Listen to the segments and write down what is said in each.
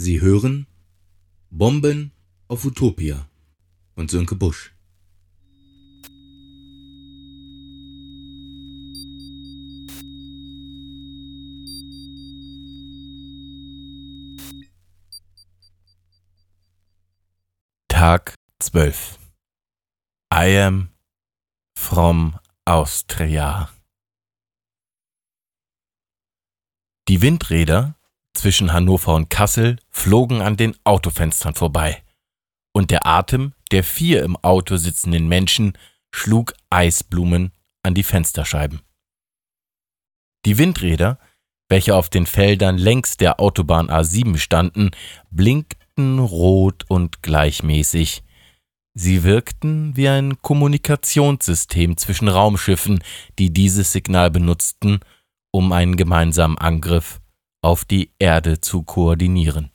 Sie hören Bomben auf Utopia von Sönke Busch. Tag 12 I am from Austria. Die Windräder zwischen Hannover und Kassel flogen an den Autofenstern vorbei, und der Atem der vier im Auto sitzenden Menschen schlug Eisblumen an die Fensterscheiben. Die Windräder, welche auf den Feldern längs der Autobahn A7 standen, blinkten rot und gleichmäßig. Sie wirkten wie ein Kommunikationssystem zwischen Raumschiffen, die dieses Signal benutzten, um einen gemeinsamen Angriff auf die Erde zu koordinieren.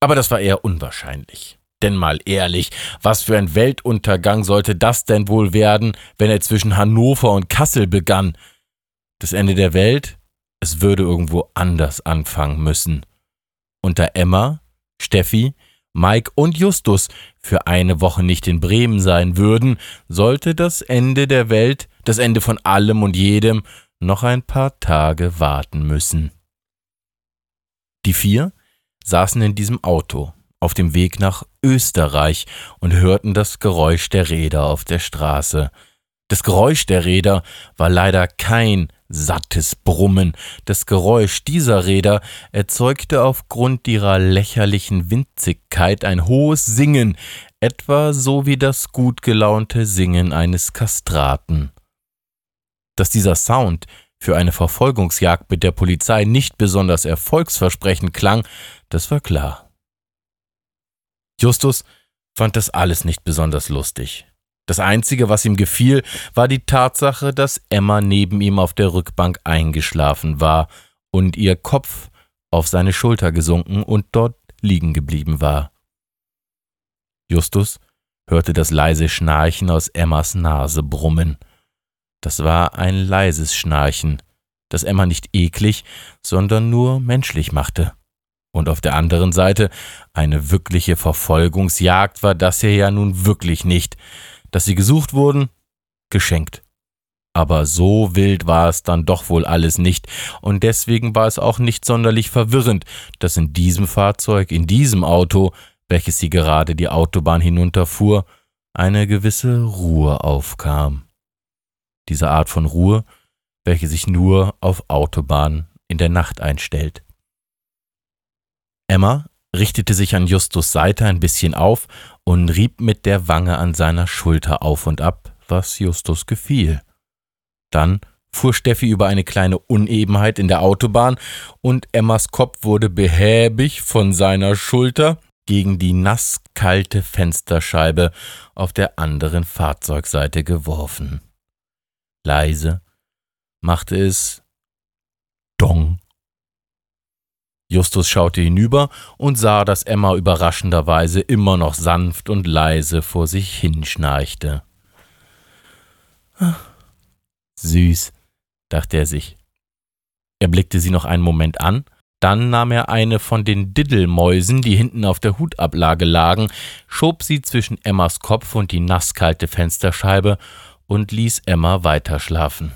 Aber das war eher unwahrscheinlich. Denn mal ehrlich, was für ein Weltuntergang sollte das denn wohl werden, wenn er zwischen Hannover und Kassel begann? Das Ende der Welt? Es würde irgendwo anders anfangen müssen. Unter Emma, Steffi, Mike und Justus für eine Woche nicht in Bremen sein würden, sollte das Ende der Welt, das Ende von allem und jedem, noch ein paar Tage warten müssen. Die vier saßen in diesem Auto auf dem Weg nach Österreich und hörten das Geräusch der Räder auf der Straße. Das Geräusch der Räder war leider kein sattes Brummen. Das Geräusch dieser Räder erzeugte aufgrund ihrer lächerlichen Winzigkeit ein hohes Singen, etwa so wie das gut gelaunte Singen eines Kastraten dass dieser Sound für eine Verfolgungsjagd mit der Polizei nicht besonders erfolgsversprechend klang, das war klar. Justus fand das alles nicht besonders lustig. Das Einzige, was ihm gefiel, war die Tatsache, dass Emma neben ihm auf der Rückbank eingeschlafen war und ihr Kopf auf seine Schulter gesunken und dort liegen geblieben war. Justus hörte das leise Schnarchen aus Emmas Nase brummen. Das war ein leises Schnarchen, das Emma nicht eklig, sondern nur menschlich machte. Und auf der anderen Seite eine wirkliche Verfolgungsjagd war das hier ja nun wirklich nicht. Dass sie gesucht wurden, geschenkt. Aber so wild war es dann doch wohl alles nicht, und deswegen war es auch nicht sonderlich verwirrend, dass in diesem Fahrzeug, in diesem Auto, welches sie gerade die Autobahn hinunterfuhr, eine gewisse Ruhe aufkam diese Art von Ruhe, welche sich nur auf Autobahnen in der Nacht einstellt. Emma richtete sich an Justus Seite ein bisschen auf und rieb mit der Wange an seiner Schulter auf und ab, was Justus gefiel. Dann fuhr Steffi über eine kleine Unebenheit in der Autobahn und Emmas Kopf wurde behäbig von seiner Schulter gegen die nasskalte Fensterscheibe auf der anderen Fahrzeugseite geworfen. Leise machte es Dong. Justus schaute hinüber und sah, dass Emma überraschenderweise immer noch sanft und leise vor sich hinschnarchte. Süß, dachte er sich. Er blickte sie noch einen Moment an, dann nahm er eine von den Diddelmäusen, die hinten auf der Hutablage lagen, schob sie zwischen Emmas Kopf und die nasskalte Fensterscheibe und ließ Emma weiterschlafen.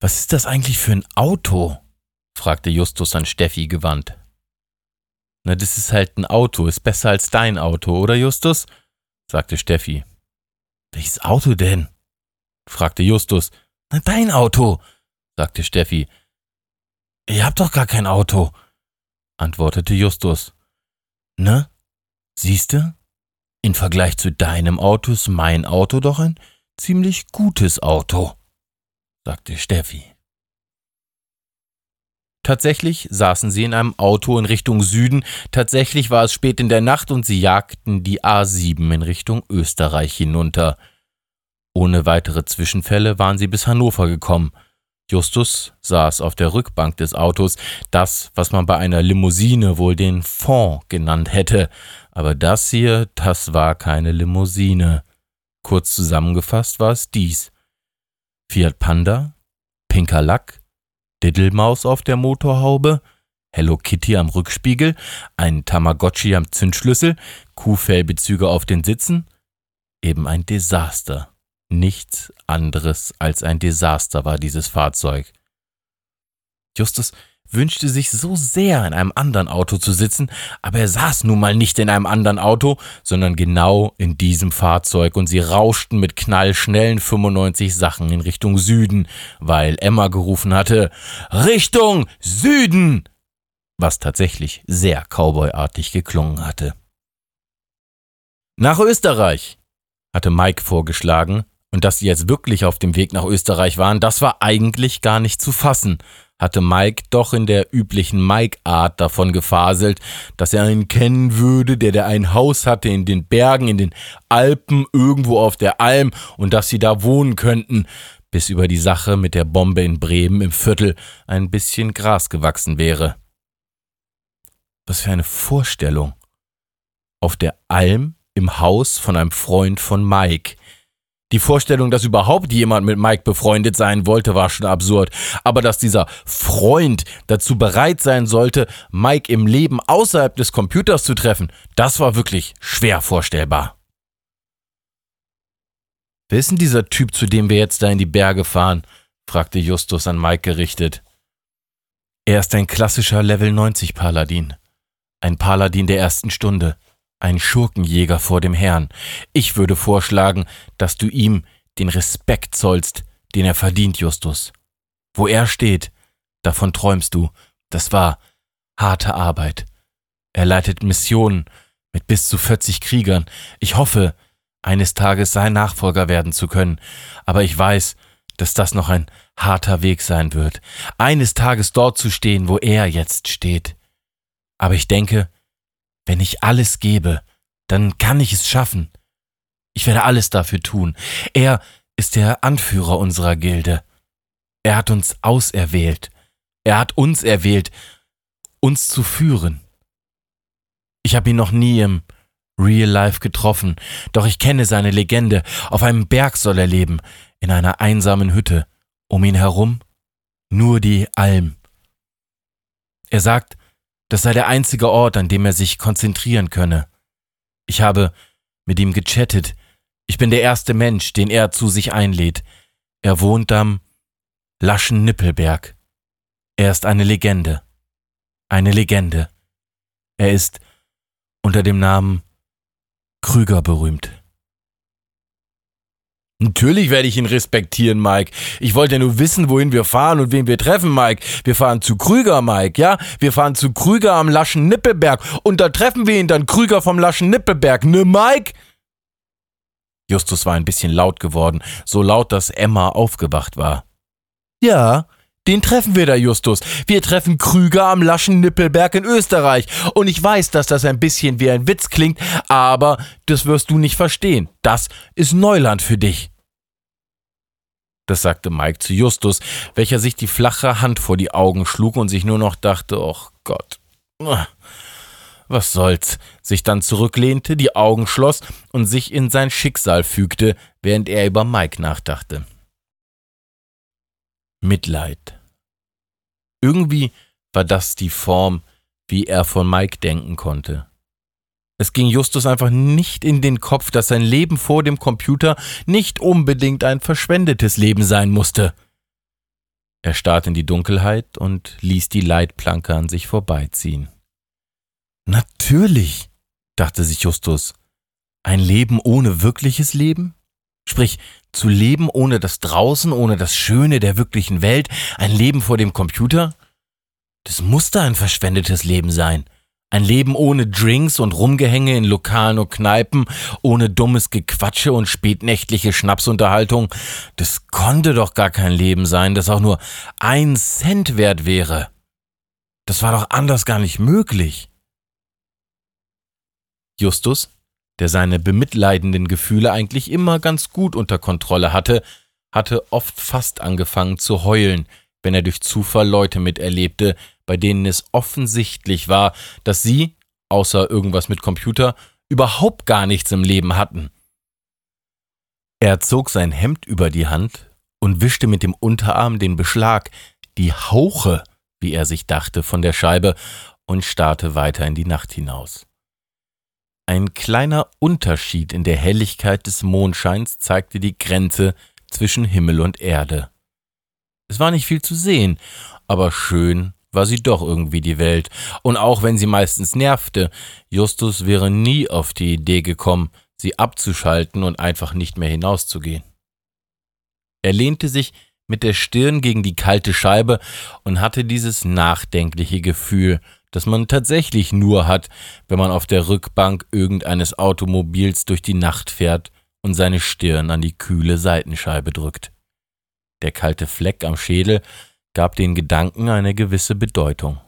Was ist das eigentlich für ein Auto? fragte Justus an Steffi gewandt. Na, das ist halt ein Auto, ist besser als dein Auto, oder Justus? sagte Steffi. Welches Auto denn? fragte Justus. Na, dein Auto, sagte Steffi. Ihr habt doch gar kein Auto, antwortete Justus. Ne? Siehste? In Vergleich zu deinem Auto ist mein Auto doch ein ziemlich gutes Auto, sagte Steffi. Tatsächlich saßen sie in einem Auto in Richtung Süden, tatsächlich war es spät in der Nacht und sie jagten die A7 in Richtung Österreich hinunter. Ohne weitere Zwischenfälle waren sie bis Hannover gekommen. Justus saß auf der Rückbank des Autos, das, was man bei einer Limousine wohl den Fond genannt hätte, aber das hier, das war keine Limousine. Kurz zusammengefasst war es dies. Fiat Panda, pinker Lack, Diddelmaus auf der Motorhaube, Hello Kitty am Rückspiegel, ein Tamagotchi am Zündschlüssel, Kuhfellbezüge auf den Sitzen. Eben ein Desaster. Nichts anderes als ein Desaster war dieses Fahrzeug. Justus wünschte sich so sehr, in einem anderen Auto zu sitzen, aber er saß nun mal nicht in einem anderen Auto, sondern genau in diesem Fahrzeug, und sie rauschten mit knallschnellen 95 Sachen in Richtung Süden, weil Emma gerufen hatte Richtung Süden, was tatsächlich sehr cowboyartig geklungen hatte. Nach Österreich, hatte Mike vorgeschlagen, und dass sie jetzt wirklich auf dem Weg nach Österreich waren, das war eigentlich gar nicht zu fassen, hatte Mike doch in der üblichen Mike-Art davon gefaselt, dass er einen kennen würde, der der ein Haus hatte in den Bergen, in den Alpen, irgendwo auf der Alm und dass sie da wohnen könnten, bis über die Sache mit der Bombe in Bremen im Viertel ein bisschen Gras gewachsen wäre. Was für eine Vorstellung. Auf der Alm im Haus von einem Freund von Mike. Die Vorstellung, dass überhaupt jemand mit Mike befreundet sein wollte, war schon absurd. Aber dass dieser Freund dazu bereit sein sollte, Mike im Leben außerhalb des Computers zu treffen, das war wirklich schwer vorstellbar. Wer ist denn dieser Typ, zu dem wir jetzt da in die Berge fahren? fragte Justus an Mike gerichtet. Er ist ein klassischer Level 90 Paladin. Ein Paladin der ersten Stunde ein Schurkenjäger vor dem Herrn. Ich würde vorschlagen, dass du ihm den Respekt zollst, den er verdient, Justus. Wo er steht, davon träumst du. Das war harte Arbeit. Er leitet Missionen mit bis zu 40 Kriegern. Ich hoffe, eines Tages sein Nachfolger werden zu können, aber ich weiß, dass das noch ein harter Weg sein wird, eines Tages dort zu stehen, wo er jetzt steht. Aber ich denke, wenn ich alles gebe, dann kann ich es schaffen. Ich werde alles dafür tun. Er ist der Anführer unserer Gilde. Er hat uns auserwählt. Er hat uns erwählt, uns zu führen. Ich habe ihn noch nie im Real Life getroffen, doch ich kenne seine Legende. Auf einem Berg soll er leben, in einer einsamen Hütte. Um ihn herum nur die Alm. Er sagt, das sei der einzige Ort, an dem er sich konzentrieren könne. Ich habe mit ihm gechattet. Ich bin der erste Mensch, den er zu sich einlädt. Er wohnt am Laschen Nippelberg. Er ist eine Legende. Eine Legende. Er ist unter dem Namen Krüger berühmt. Natürlich werde ich ihn respektieren, Mike. Ich wollte ja nur wissen, wohin wir fahren und wen wir treffen, Mike. Wir fahren zu Krüger, Mike, ja? Wir fahren zu Krüger am Laschen Nippelberg und da treffen wir ihn dann Krüger vom Laschen Nippelberg, ne, Mike? Justus war ein bisschen laut geworden, so laut, dass Emma aufgewacht war. Ja, den treffen wir da, Justus. Wir treffen Krüger am Laschen Nippelberg in Österreich. Und ich weiß, dass das ein bisschen wie ein Witz klingt, aber das wirst du nicht verstehen. Das ist Neuland für dich. Das sagte Mike zu Justus, welcher sich die flache Hand vor die Augen schlug und sich nur noch dachte, ach Gott, was soll's, sich dann zurücklehnte, die Augen schloss und sich in sein Schicksal fügte, während er über Mike nachdachte. Mitleid. Irgendwie war das die Form, wie er von Mike denken konnte. Es ging Justus einfach nicht in den Kopf, dass sein Leben vor dem Computer nicht unbedingt ein verschwendetes Leben sein musste. Er starrte in die Dunkelheit und ließ die Leitplanke an sich vorbeiziehen. Natürlich, dachte sich Justus, ein Leben ohne wirkliches Leben? Sprich, zu leben ohne das Draußen, ohne das Schöne der wirklichen Welt, ein Leben vor dem Computer? Das musste ein verschwendetes Leben sein. Ein Leben ohne Drinks und Rumgehänge in Lokalen und Kneipen, ohne dummes Gequatsche und spätnächtliche Schnapsunterhaltung. Das konnte doch gar kein Leben sein, das auch nur ein Cent wert wäre. Das war doch anders gar nicht möglich. Justus, der seine bemitleidenden Gefühle eigentlich immer ganz gut unter Kontrolle hatte, hatte oft fast angefangen zu heulen, wenn er durch Zufall Leute miterlebte, bei denen es offensichtlich war, dass sie, außer irgendwas mit Computer, überhaupt gar nichts im Leben hatten. Er zog sein Hemd über die Hand und wischte mit dem Unterarm den Beschlag, die Hauche, wie er sich dachte, von der Scheibe und starrte weiter in die Nacht hinaus. Ein kleiner Unterschied in der Helligkeit des Mondscheins zeigte die Grenze zwischen Himmel und Erde. Es war nicht viel zu sehen, aber schön war sie doch irgendwie die Welt, und auch wenn sie meistens nervte, Justus wäre nie auf die Idee gekommen, sie abzuschalten und einfach nicht mehr hinauszugehen. Er lehnte sich mit der Stirn gegen die kalte Scheibe und hatte dieses nachdenkliche Gefühl, das man tatsächlich nur hat, wenn man auf der Rückbank irgendeines Automobils durch die Nacht fährt und seine Stirn an die kühle Seitenscheibe drückt. Der kalte Fleck am Schädel gab den Gedanken eine gewisse Bedeutung.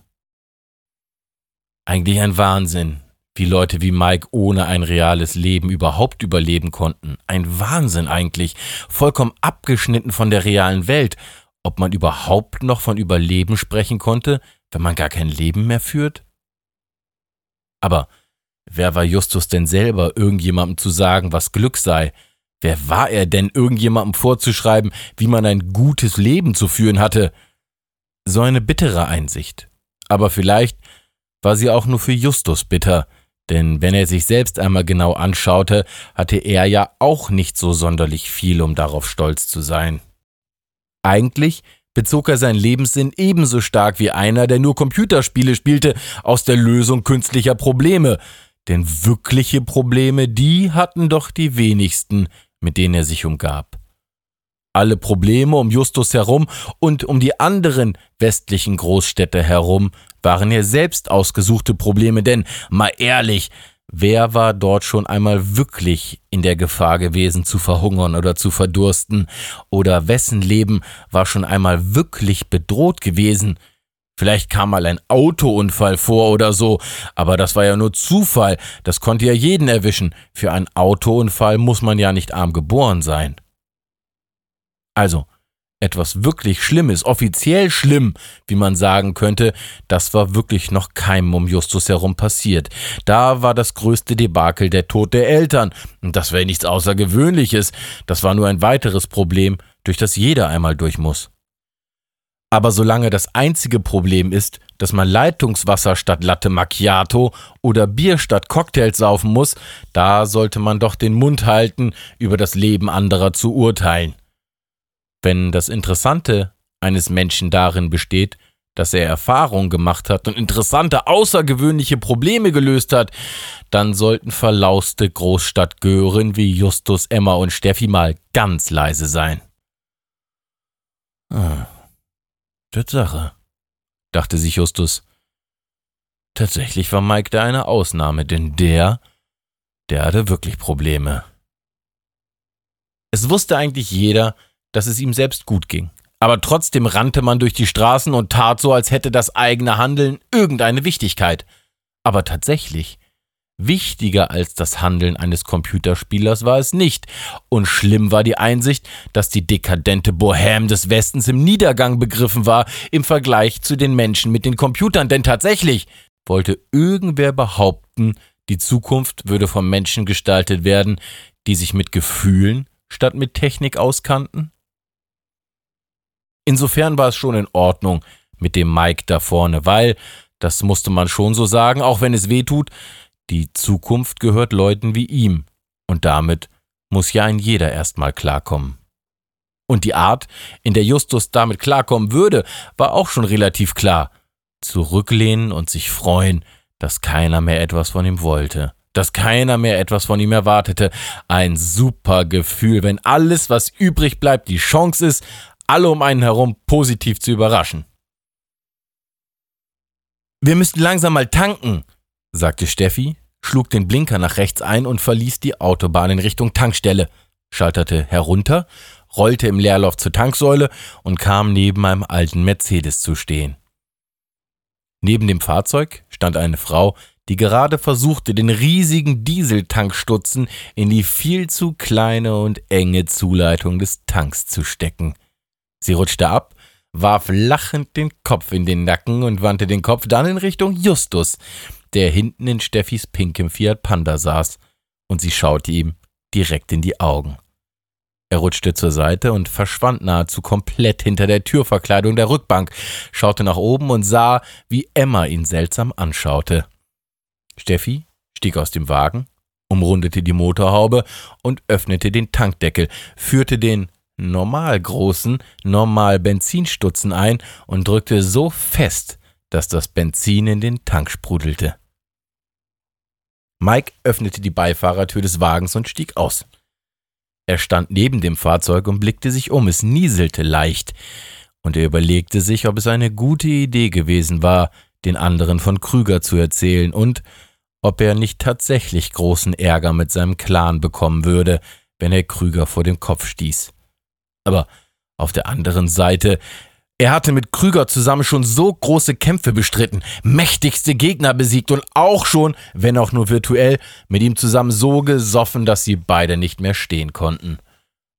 Eigentlich ein Wahnsinn, wie Leute wie Mike ohne ein reales Leben überhaupt überleben konnten. Ein Wahnsinn eigentlich, vollkommen abgeschnitten von der realen Welt, ob man überhaupt noch von Überleben sprechen konnte, wenn man gar kein Leben mehr führt? Aber wer war Justus denn selber, irgendjemandem zu sagen, was Glück sei? Wer war er denn, irgendjemandem vorzuschreiben, wie man ein gutes Leben zu führen hatte? So eine bittere Einsicht. Aber vielleicht war sie auch nur für Justus bitter, denn wenn er sich selbst einmal genau anschaute, hatte er ja auch nicht so sonderlich viel, um darauf stolz zu sein. Eigentlich bezog er seinen Lebenssinn ebenso stark wie einer, der nur Computerspiele spielte, aus der Lösung künstlicher Probleme. Denn wirkliche Probleme, die hatten doch die wenigsten, mit denen er sich umgab. Alle Probleme um Justus herum und um die anderen westlichen Großstädte herum waren ja selbst ausgesuchte Probleme, denn mal ehrlich, Wer war dort schon einmal wirklich in der Gefahr gewesen, zu verhungern oder zu verdursten? Oder wessen Leben war schon einmal wirklich bedroht gewesen? Vielleicht kam mal ein Autounfall vor oder so, aber das war ja nur Zufall, das konnte ja jeden erwischen. Für einen Autounfall muss man ja nicht arm geboren sein. Also, etwas wirklich Schlimmes, offiziell schlimm, wie man sagen könnte, das war wirklich noch keinem um Justus herum passiert. Da war das größte Debakel der Tod der Eltern. Und das wäre nichts Außergewöhnliches. Das war nur ein weiteres Problem, durch das jeder einmal durch muss. Aber solange das einzige Problem ist, dass man Leitungswasser statt Latte Macchiato oder Bier statt Cocktails saufen muss, da sollte man doch den Mund halten, über das Leben anderer zu urteilen. Wenn das Interessante eines Menschen darin besteht, dass er Erfahrungen gemacht hat und interessante, außergewöhnliche Probleme gelöst hat, dann sollten verlauste Großstadtgören wie Justus, Emma und Steffi mal ganz leise sein. Ah, Tatsache, dachte sich Justus. Tatsächlich war Mike da eine Ausnahme, denn der, der hatte wirklich Probleme. Es wusste eigentlich jeder, dass es ihm selbst gut ging. Aber trotzdem rannte man durch die Straßen und tat so, als hätte das eigene Handeln irgendeine Wichtigkeit. Aber tatsächlich, wichtiger als das Handeln eines Computerspielers war es nicht. Und schlimm war die Einsicht, dass die dekadente Bohème des Westens im Niedergang begriffen war im Vergleich zu den Menschen mit den Computern. Denn tatsächlich wollte irgendwer behaupten, die Zukunft würde von Menschen gestaltet werden, die sich mit Gefühlen statt mit Technik auskannten? Insofern war es schon in Ordnung mit dem Mike da vorne, weil, das musste man schon so sagen, auch wenn es weh tut, die Zukunft gehört Leuten wie ihm. Und damit muss ja ein jeder erstmal klarkommen. Und die Art, in der Justus damit klarkommen würde, war auch schon relativ klar. Zurücklehnen und sich freuen, dass keiner mehr etwas von ihm wollte, dass keiner mehr etwas von ihm erwartete. Ein super Gefühl, wenn alles, was übrig bleibt, die Chance ist, alle um einen herum positiv zu überraschen. Wir müssten langsam mal tanken, sagte Steffi, schlug den Blinker nach rechts ein und verließ die Autobahn in Richtung Tankstelle, schalterte herunter, rollte im Leerlauf zur Tanksäule und kam neben einem alten Mercedes zu stehen. Neben dem Fahrzeug stand eine Frau, die gerade versuchte, den riesigen Dieseltankstutzen in die viel zu kleine und enge Zuleitung des Tanks zu stecken. Sie rutschte ab, warf lachend den Kopf in den Nacken und wandte den Kopf dann in Richtung Justus, der hinten in Steffis pinkem Fiat Panda saß, und sie schaute ihm direkt in die Augen. Er rutschte zur Seite und verschwand nahezu komplett hinter der Türverkleidung der Rückbank, schaute nach oben und sah, wie Emma ihn seltsam anschaute. Steffi stieg aus dem Wagen, umrundete die Motorhaube und öffnete den Tankdeckel, führte den normal großen, normal Benzinstutzen ein und drückte so fest, dass das Benzin in den Tank sprudelte. Mike öffnete die Beifahrertür des Wagens und stieg aus. Er stand neben dem Fahrzeug und blickte sich um. Es nieselte leicht, und er überlegte sich, ob es eine gute Idee gewesen war, den anderen von Krüger zu erzählen und ob er nicht tatsächlich großen Ärger mit seinem Clan bekommen würde, wenn er Krüger vor den Kopf stieß. Aber auf der anderen Seite, er hatte mit Krüger zusammen schon so große Kämpfe bestritten, mächtigste Gegner besiegt und auch schon, wenn auch nur virtuell, mit ihm zusammen so gesoffen, dass sie beide nicht mehr stehen konnten.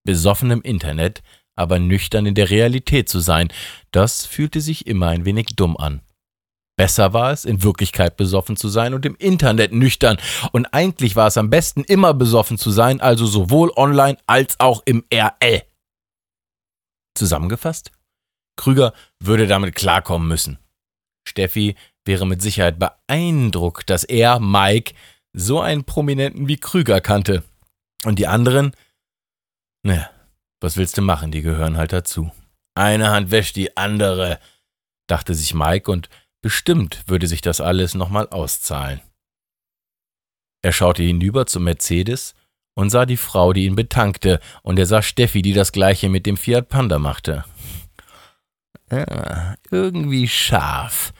Besoffen im Internet, aber nüchtern in der Realität zu sein, das fühlte sich immer ein wenig dumm an. Besser war es, in Wirklichkeit besoffen zu sein und im Internet nüchtern. Und eigentlich war es am besten, immer besoffen zu sein, also sowohl online als auch im RL. Zusammengefasst? Krüger würde damit klarkommen müssen. Steffi wäre mit Sicherheit beeindruckt, dass er, Mike, so einen Prominenten wie Krüger kannte. Und die anderen? Naja, was willst du machen, die gehören halt dazu. Eine Hand wäscht die andere, dachte sich Mike und Bestimmt würde sich das alles nochmal auszahlen. Er schaute hinüber zum Mercedes und sah die Frau, die ihn betankte, und er sah Steffi, die das gleiche mit dem Fiat Panda machte. Ja, irgendwie scharf,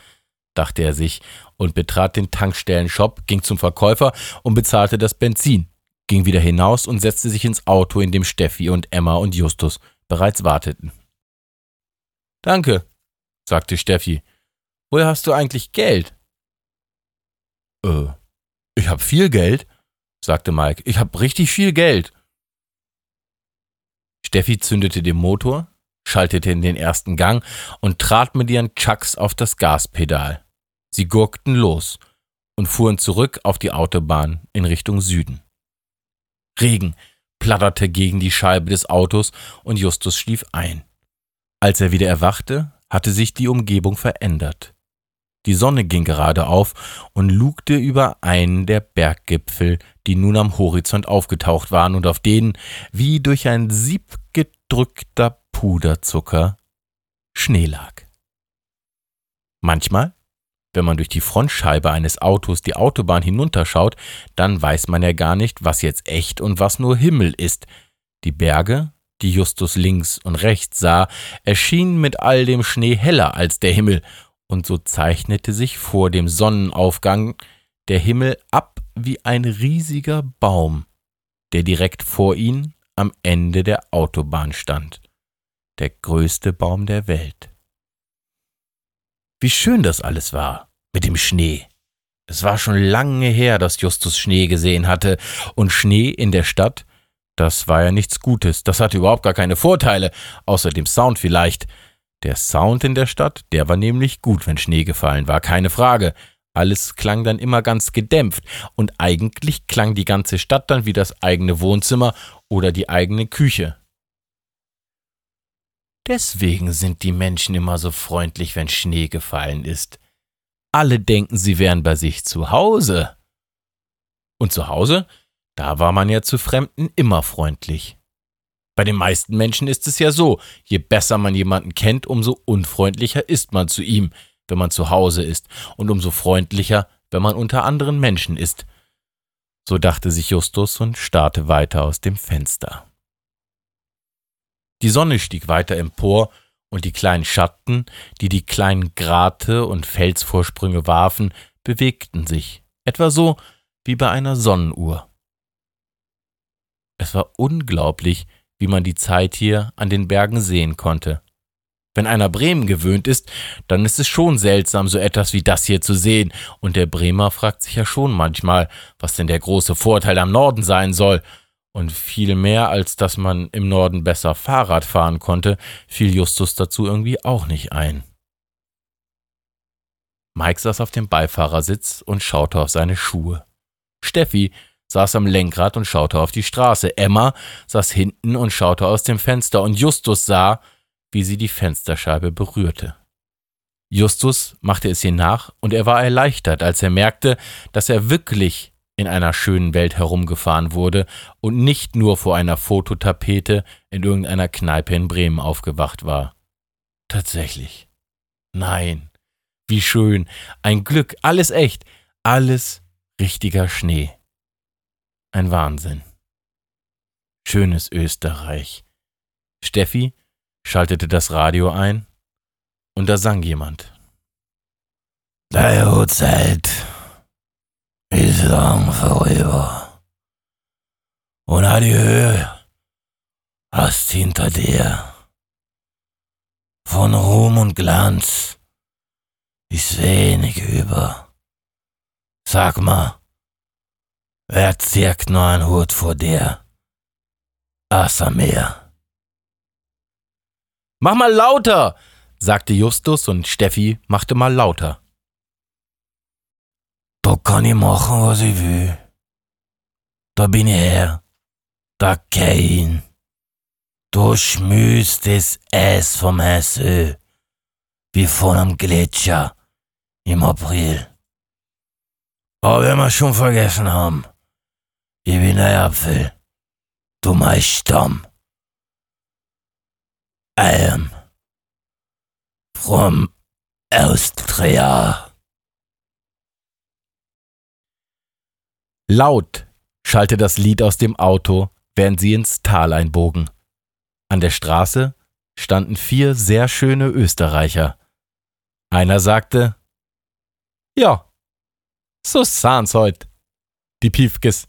dachte er sich und betrat den Tankstellenshop, ging zum Verkäufer und bezahlte das Benzin, ging wieder hinaus und setzte sich ins Auto, in dem Steffi und Emma und Justus bereits warteten. Danke, sagte Steffi Woher hast du eigentlich Geld? Äh, ich hab viel Geld, sagte Mike. Ich hab richtig viel Geld. Steffi zündete den Motor, schaltete in den ersten Gang und trat mit ihren Chucks auf das Gaspedal. Sie gurkten los und fuhren zurück auf die Autobahn in Richtung Süden. Regen platterte gegen die Scheibe des Autos und Justus schlief ein. Als er wieder erwachte, hatte sich die Umgebung verändert. Die Sonne ging gerade auf und lugte über einen der Berggipfel, die nun am Horizont aufgetaucht waren und auf denen, wie durch ein Sieb gedrückter Puderzucker, Schnee lag. Manchmal, wenn man durch die Frontscheibe eines Autos die Autobahn hinunterschaut, dann weiß man ja gar nicht, was jetzt echt und was nur Himmel ist. Die Berge, die Justus links und rechts sah, erschienen mit all dem Schnee heller als der Himmel und so zeichnete sich vor dem Sonnenaufgang der Himmel ab wie ein riesiger Baum, der direkt vor ihnen am Ende der Autobahn stand, der größte Baum der Welt. Wie schön das alles war mit dem Schnee. Es war schon lange her, dass Justus Schnee gesehen hatte, und Schnee in der Stadt, das war ja nichts Gutes, das hatte überhaupt gar keine Vorteile, außer dem Sound vielleicht, der Sound in der Stadt, der war nämlich gut, wenn Schnee gefallen war, keine Frage. Alles klang dann immer ganz gedämpft und eigentlich klang die ganze Stadt dann wie das eigene Wohnzimmer oder die eigene Küche. Deswegen sind die Menschen immer so freundlich, wenn Schnee gefallen ist. Alle denken, sie wären bei sich zu Hause. Und zu Hause, da war man ja zu Fremden immer freundlich. Bei den meisten Menschen ist es ja so, je besser man jemanden kennt, umso unfreundlicher ist man zu ihm, wenn man zu Hause ist, und umso freundlicher, wenn man unter anderen Menschen ist. So dachte sich Justus und starrte weiter aus dem Fenster. Die Sonne stieg weiter empor, und die kleinen Schatten, die die kleinen Grate und Felsvorsprünge warfen, bewegten sich, etwa so wie bei einer Sonnenuhr. Es war unglaublich, wie man die Zeit hier an den Bergen sehen konnte. Wenn einer Bremen gewöhnt ist, dann ist es schon seltsam, so etwas wie das hier zu sehen, und der Bremer fragt sich ja schon manchmal, was denn der große Vorteil am Norden sein soll, und viel mehr, als dass man im Norden besser Fahrrad fahren konnte, fiel Justus dazu irgendwie auch nicht ein. Mike saß auf dem Beifahrersitz und schaute auf seine Schuhe. Steffi saß am Lenkrad und schaute auf die Straße. Emma saß hinten und schaute aus dem Fenster und Justus sah, wie sie die Fensterscheibe berührte. Justus machte es ihr nach und er war erleichtert, als er merkte, dass er wirklich in einer schönen Welt herumgefahren wurde und nicht nur vor einer Fototapete in irgendeiner Kneipe in Bremen aufgewacht war. Tatsächlich. Nein. Wie schön. Ein Glück. Alles echt. Alles richtiger Schnee. Ein Wahnsinn. Schönes Österreich. Steffi schaltete das Radio ein und da sang jemand. Deine Zeit ist lang vorüber. Und all die Höhe hast hinter dir. Von Ruhm und Glanz ist wenig über. Sag mal, wer zirkt nur ein Hut vor dir? Außer mir. Mach mal lauter, sagte Justus und Steffi machte mal lauter. Da kann ich machen, was ich will. Da bin ich her. Da kein. Du schmüßt das Eis vom Eisö. Wie von einem Gletscher im April. Aber wenn wir schon vergessen haben, ich bin ein Apfel. Du mein Stamm. I am from Austria. Laut schallte das Lied aus dem Auto, während sie ins Tal einbogen. An der Straße standen vier sehr schöne Österreicher. Einer sagte, ja, so sahen's heut, die Piefkes.